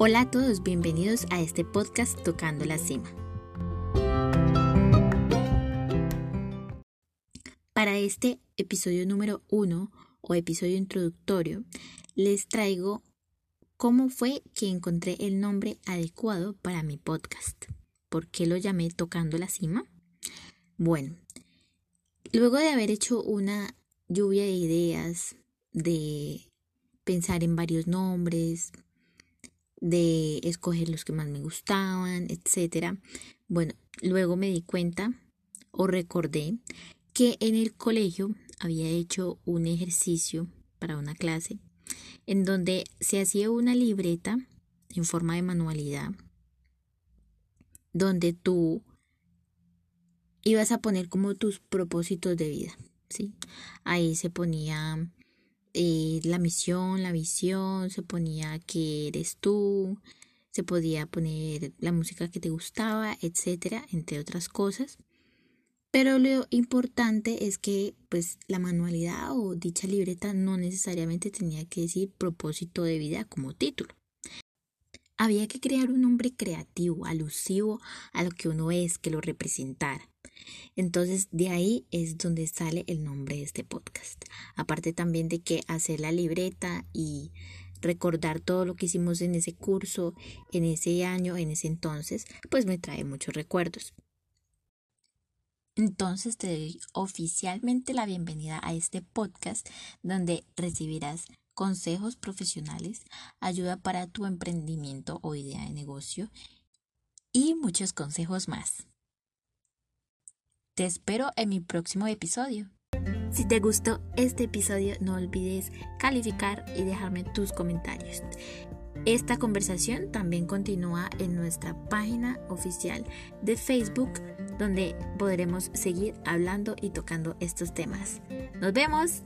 Hola a todos, bienvenidos a este podcast Tocando la Cima. Para este episodio número uno o episodio introductorio, les traigo cómo fue que encontré el nombre adecuado para mi podcast. ¿Por qué lo llamé Tocando la Cima? Bueno, luego de haber hecho una lluvia de ideas, de pensar en varios nombres, de escoger los que más me gustaban, etcétera. Bueno, luego me di cuenta o recordé que en el colegio había hecho un ejercicio para una clase en donde se hacía una libreta en forma de manualidad donde tú ibas a poner como tus propósitos de vida, ¿sí? Ahí se ponía eh, la misión, la visión, se ponía que eres tú, se podía poner la música que te gustaba, etcétera, entre otras cosas. Pero lo importante es que pues la manualidad o dicha libreta no necesariamente tenía que decir propósito de vida como título. Había que crear un nombre creativo, alusivo a lo que uno es, que lo representara. Entonces de ahí es donde sale el nombre de este podcast. Aparte también de que hacer la libreta y recordar todo lo que hicimos en ese curso, en ese año, en ese entonces, pues me trae muchos recuerdos. Entonces te doy oficialmente la bienvenida a este podcast donde recibirás consejos profesionales, ayuda para tu emprendimiento o idea de negocio y muchos consejos más. Te espero en mi próximo episodio. Si te gustó este episodio, no olvides calificar y dejarme tus comentarios. Esta conversación también continúa en nuestra página oficial de Facebook, donde podremos seguir hablando y tocando estos temas. Nos vemos.